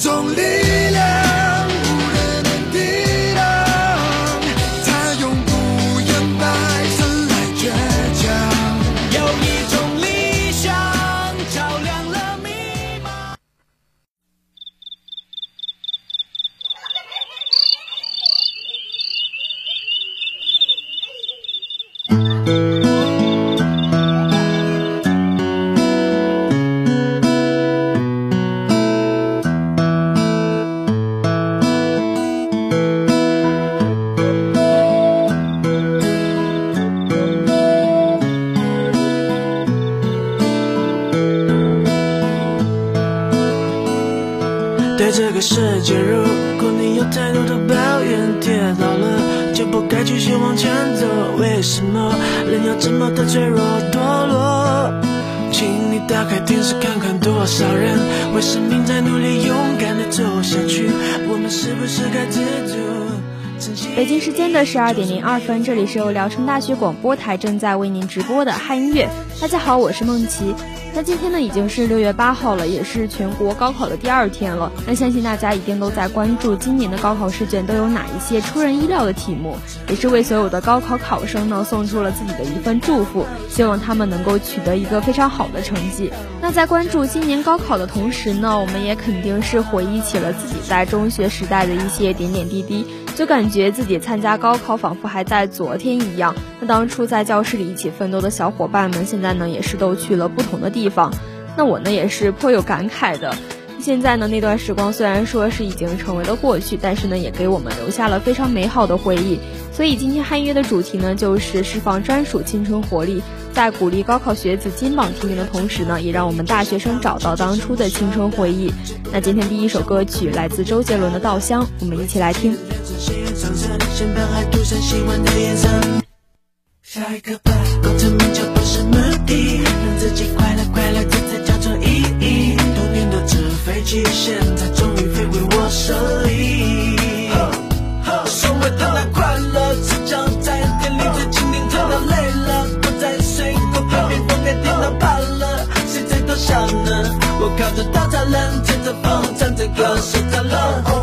种力量。电视看看，多少人为生命在努力，勇敢的走下去。我们是不是该知足？北京时间的十二点零二分，这里是由聊城大学广播台正在为您直播的嗨音乐。大家好，我是梦琪。那今天呢已经是六月八号了，也是全国高考的第二天了。那相信大家一定都在关注今年的高考试卷都有哪一些出人意料的题目，也是为所有的高考考生呢送出了自己的一份祝福，希望他们能够取得一个非常好的成绩。那在关注今年高考的同时呢，我们也肯定是回忆起了自己在中学时代的一些点点滴滴。就感觉自己参加高考仿佛还在昨天一样。那当初在教室里一起奋斗的小伙伴们，现在呢也是都去了不同的地方。那我呢也是颇有感慨的。现在呢那段时光虽然说是已经成为了过去，但是呢也给我们留下了非常美好的回忆。所以今天汉约的主题呢就是释放专属青春活力。在鼓励高考学子金榜题名的同时呢，也让我们大学生找到当初的青春回忆。那今天第一首歌曲来自周杰伦的《稻香》，我们一起来听。下一个吧，功成名就不是目的，让自己快乐快乐，这才叫做意义。多年的纸飞机，现在终于飞回我手里。着稻草人，吹着风，唱着歌，睡着了。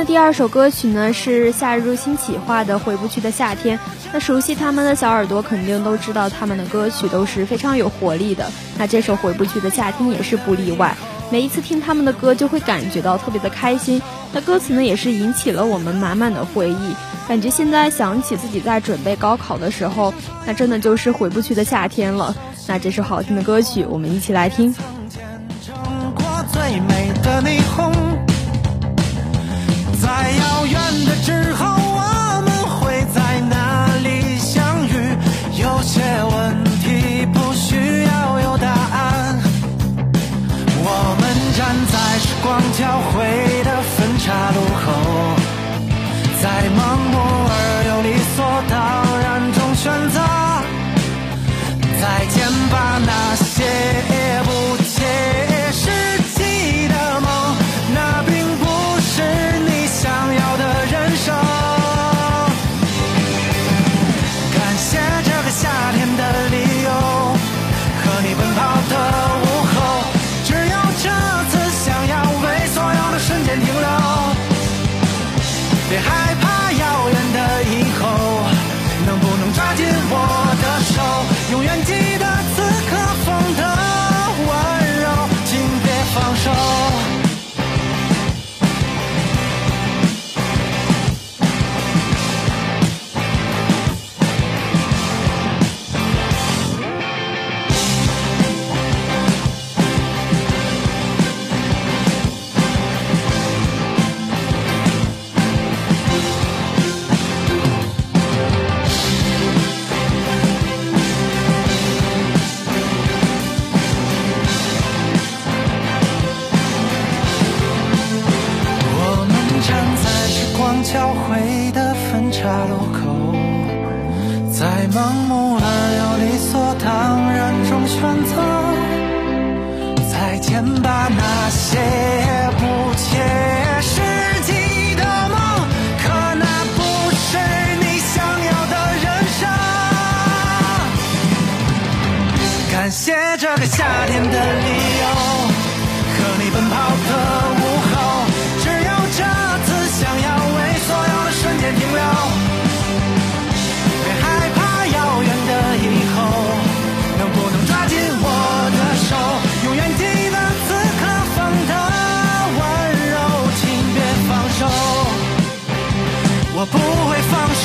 的第二首歌曲呢，是夏日入侵企划的《回不去的夏天》。那熟悉他们的小耳朵肯定都知道，他们的歌曲都是非常有活力的。那这首《回不去的夏天》也是不例外。每一次听他们的歌，就会感觉到特别的开心。那歌词呢，也是引起了我们满满的回忆。感觉现在想起自己在准备高考的时候，那真的就是回不去的夏天了。那这首好听的歌曲，我们一起来听。最美的霓虹，在遥远的之后，写这个夏天的理由，和你奔跑的午后，只有这次想要为所有的瞬间停留。别害怕遥远的以后，能不能抓紧我的手？永远记得此刻风的温柔，请别放手，我不会放手，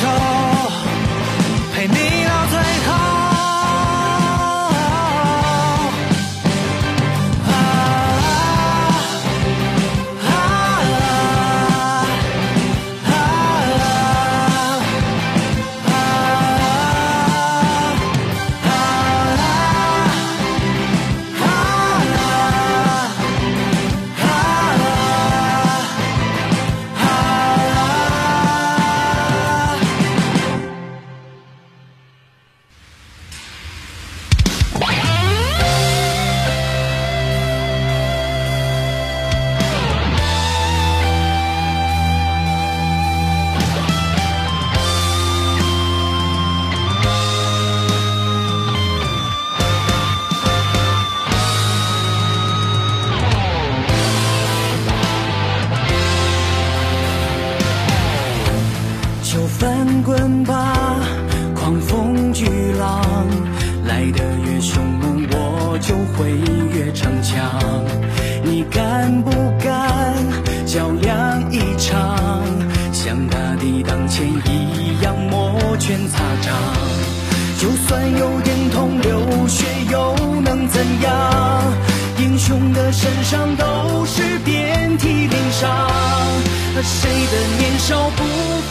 谁的年少不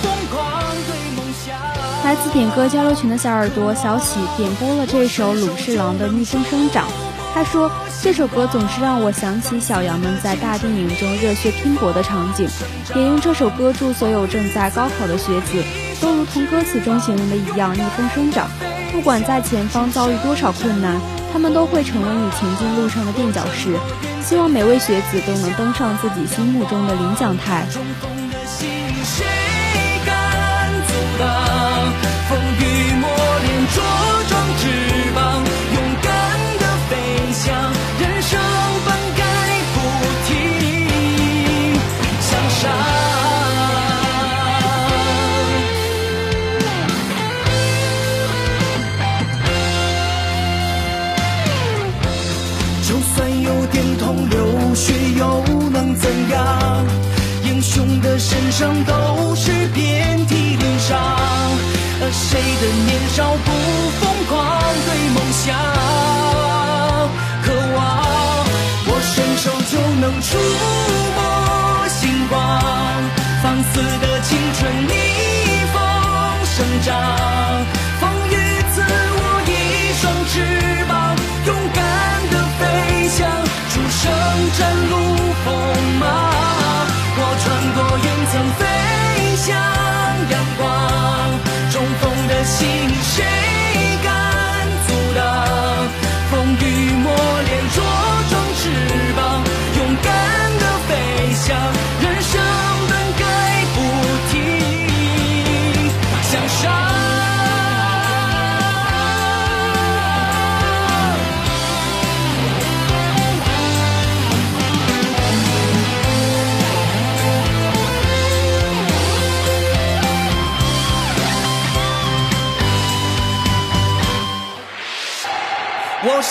疯狂？对梦想。来自点歌交流群的小耳朵小喜点播了这首鲁士郎的《逆风生长》。他说这首歌总是让我想起小羊们在大电影中热血拼搏的场景，也用这首歌祝所有正在高考的学子都如同歌词中形容的一样逆风生长。不管在前方遭遇多少困难，他们都会成为你前进路上的垫脚石。希望每位学子都能登上自己心目中的领奖台。就算有点痛，流血又能怎样？英雄的身上都是遍体鳞伤，而谁的年少不疯狂？对梦想渴望，我伸手就能触摸星光，放肆的青春逆风生长，前路风马我穿过云层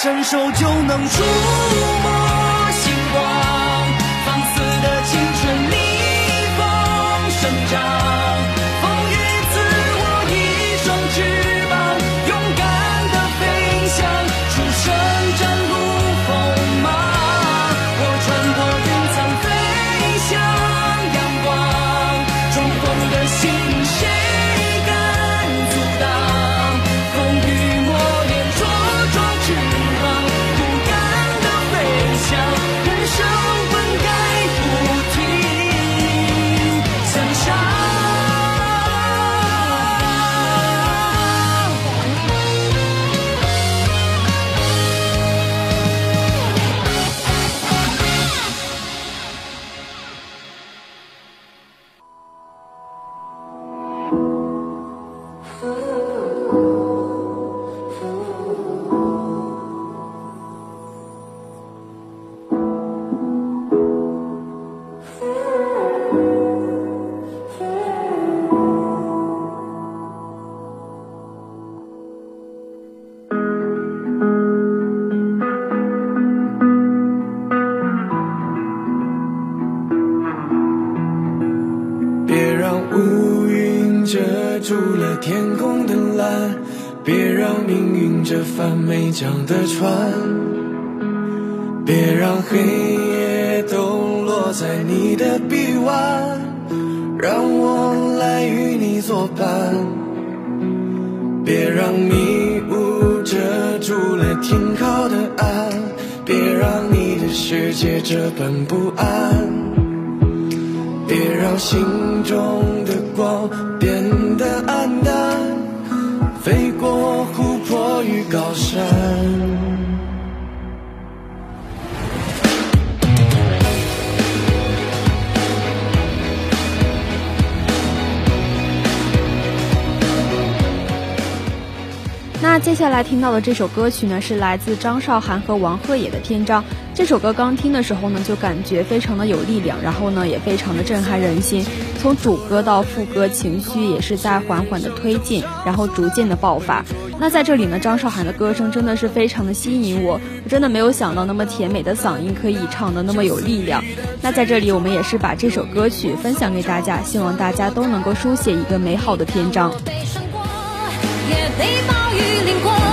伸手就能触江的船，别让黑夜都落在你的臂弯，让我来与你作伴。别让迷雾遮住了停靠的岸，别让你的世界这般不安，别让心中的光高山。接下来听到的这首歌曲呢，是来自张韶涵和王鹤野的《篇章》。这首歌刚听的时候呢，就感觉非常的有力量，然后呢，也非常的震撼人心。从主歌到副歌，情绪也是在缓缓的推进，然后逐渐的爆发。那在这里呢，张韶涵的歌声真的是非常的吸引我，我真的没有想到那么甜美的嗓音可以唱的那么有力量。那在这里，我们也是把这首歌曲分享给大家，希望大家都能够书写一个美好的篇章。也被暴雨淋过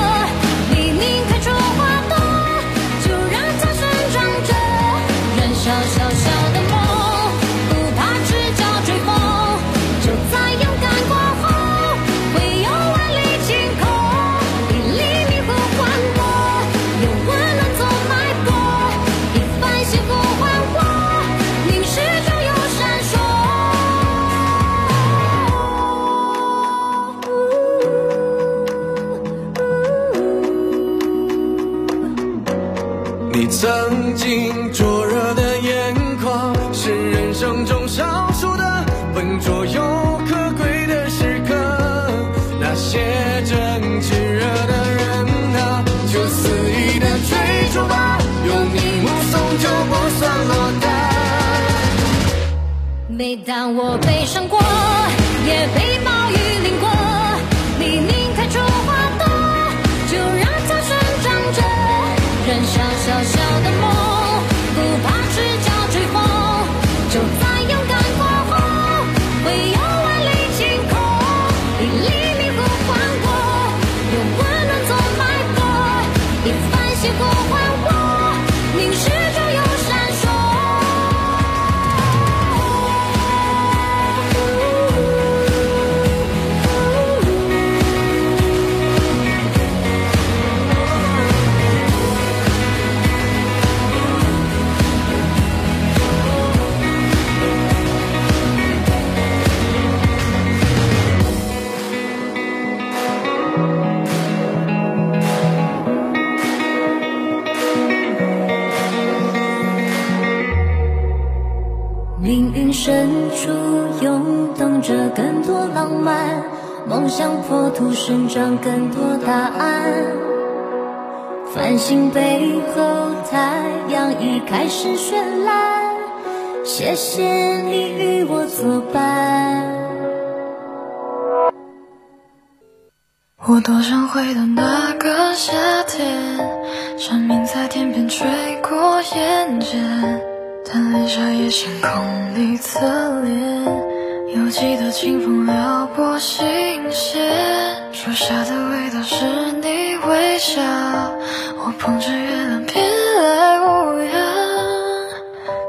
曾经灼热的眼眶，是人生中少数的笨拙又可贵的时刻。那些正炽热的人啊，就肆意的追逐吧，有你目送就不算落单。每当我悲伤过，也被想破土生长更多答案。繁星背后，太阳已开始绚烂。谢谢你与我作伴。我多想回到那个夏天，蝉鸣在天边吹过眼前，但泪下也星空里侧脸，犹记得清风撩拨心弦，初夏的味道是你微笑，我捧着月亮偏爱无恙，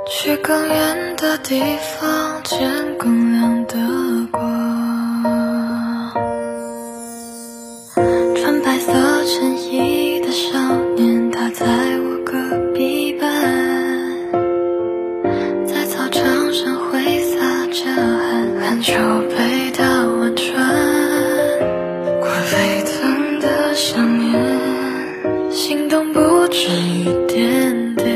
去更远的地方见更亮的汗，篮球被打完穿，过沸腾的想念，心动不止一点点，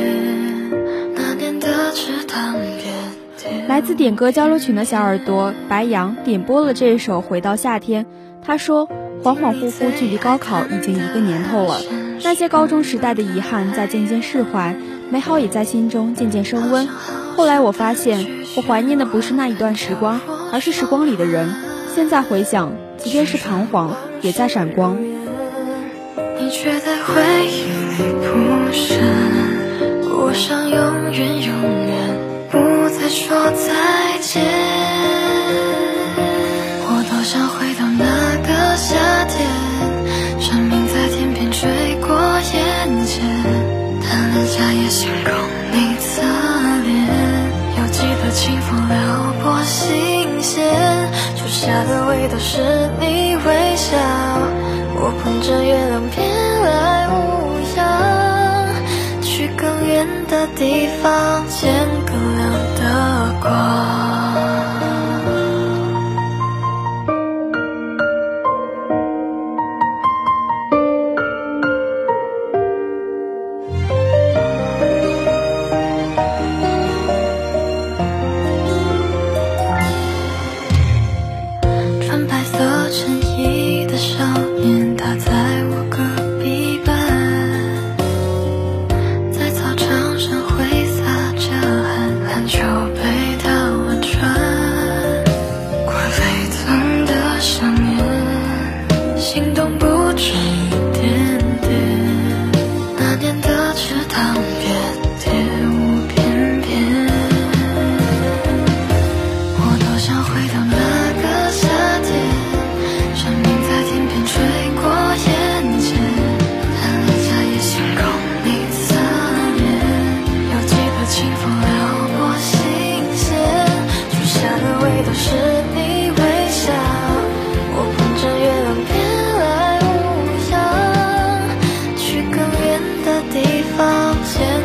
那年的池塘边点。来自点歌交流群的小耳朵白羊点播了这首《回到夏天》，他说：“恍恍惚惚，距离高考已经一个年头了。那些高中时代的遗憾在渐渐释怀，美好也在心中渐渐升温。后来我发现，我怀念的不是那一段时光，而是时光里的人。现在回想，即便是彷徨，也在闪光。你却在回忆里铺陈，我想永远永远不再说再见。下的味道是你微笑。我捧着月亮别来无恙，去更远的地方见更亮的光。的地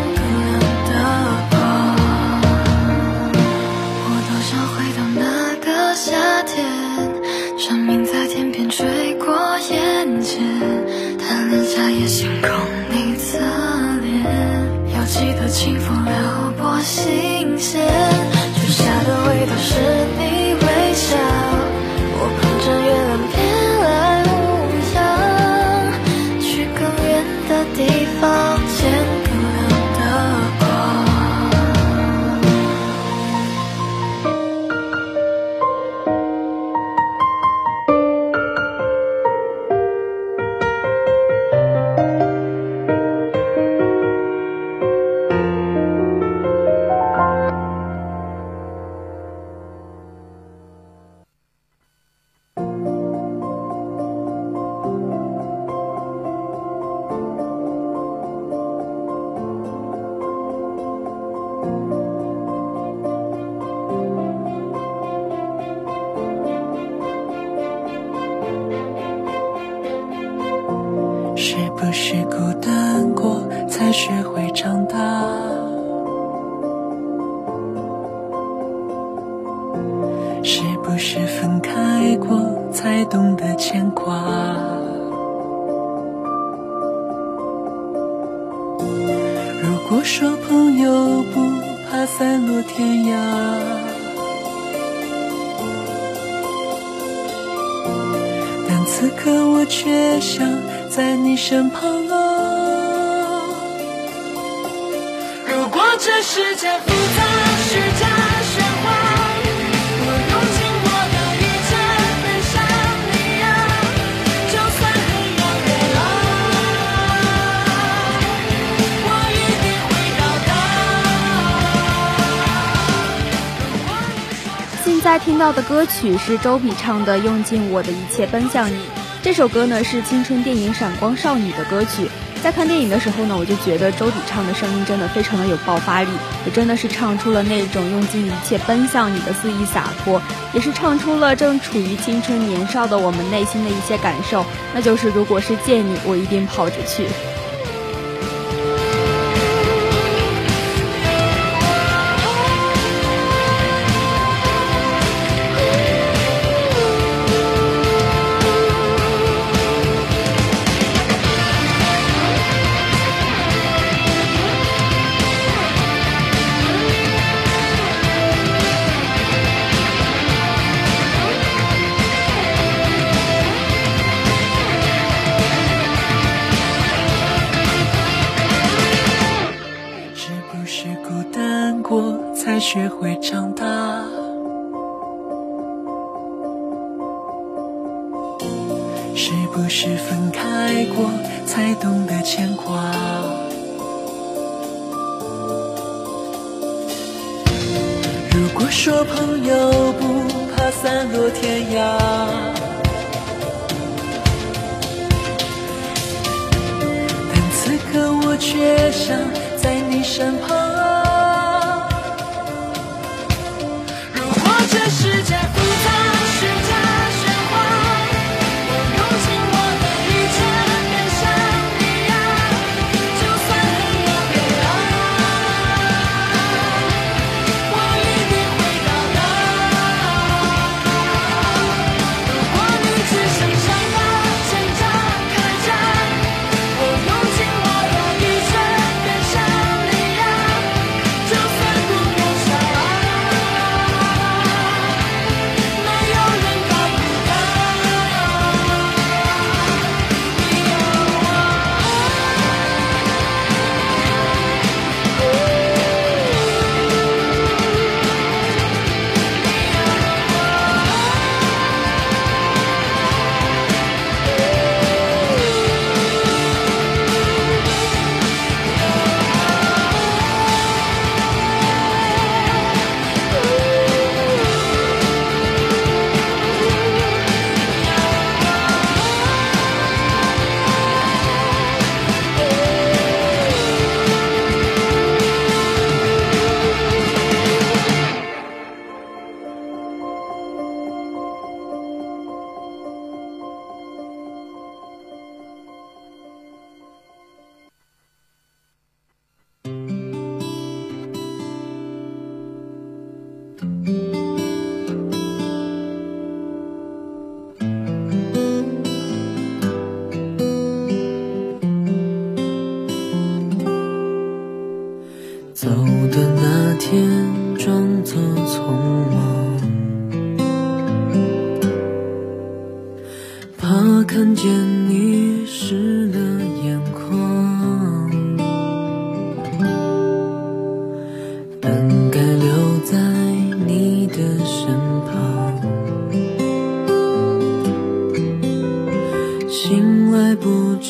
听到的歌曲是周笔畅的《用尽我的一切奔向你》。这首歌呢是青春电影《闪光少女》的歌曲。在看电影的时候呢，我就觉得周笔畅的声音真的非常的有爆发力，也真的是唱出了那种用尽一切奔向你的肆意洒脱，也是唱出了正处于青春年少的我们内心的一些感受，那就是如果是见你，我一定跑着去。说朋友不怕散落天涯。但此刻我却想在你身旁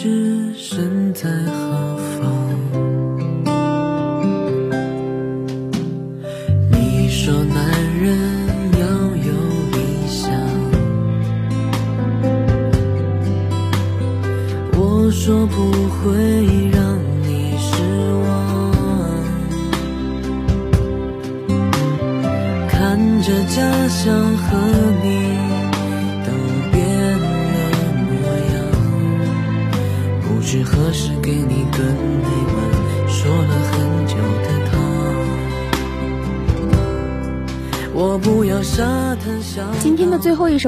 不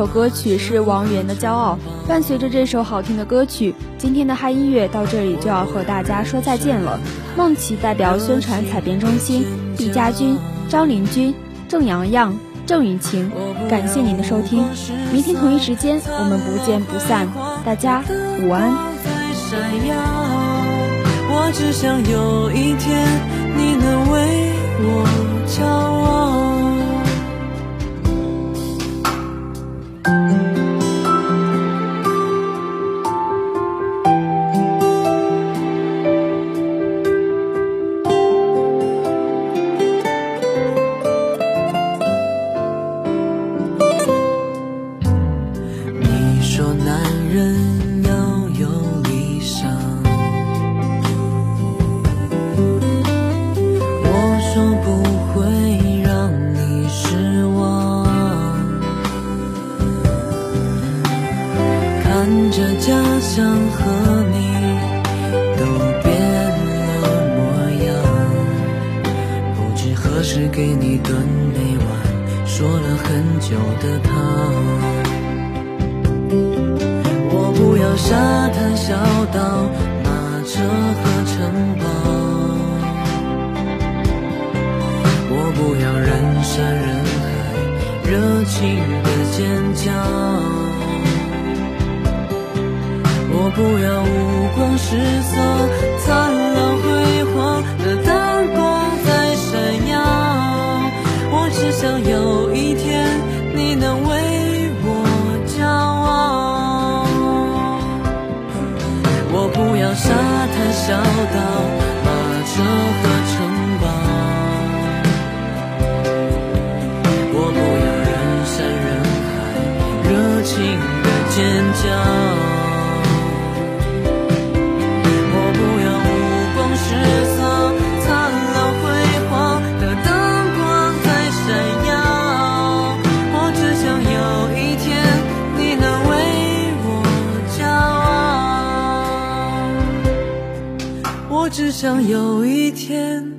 歌曲是王源的《骄傲》。伴随着这首好听的歌曲，今天的嗨音乐到这里就要和大家说再见了。梦琪代表宣传采编中心，毕家军、张林军、郑阳阳、郑雨晴，感谢您的收听。明天同一时间我们不见不散，大家午安。我只想有一天你能为我骄傲。看着家乡和你都变了模样，不知何时给你炖那碗说了很久的汤。我不要沙滩小岛、马车和城堡，我不要人山人海、热情的尖叫，我不要五光十色、灿烂辉煌的灯光在闪耀，我只想有一天你能为我骄傲。我不要沙滩小岛、马车和想有一天，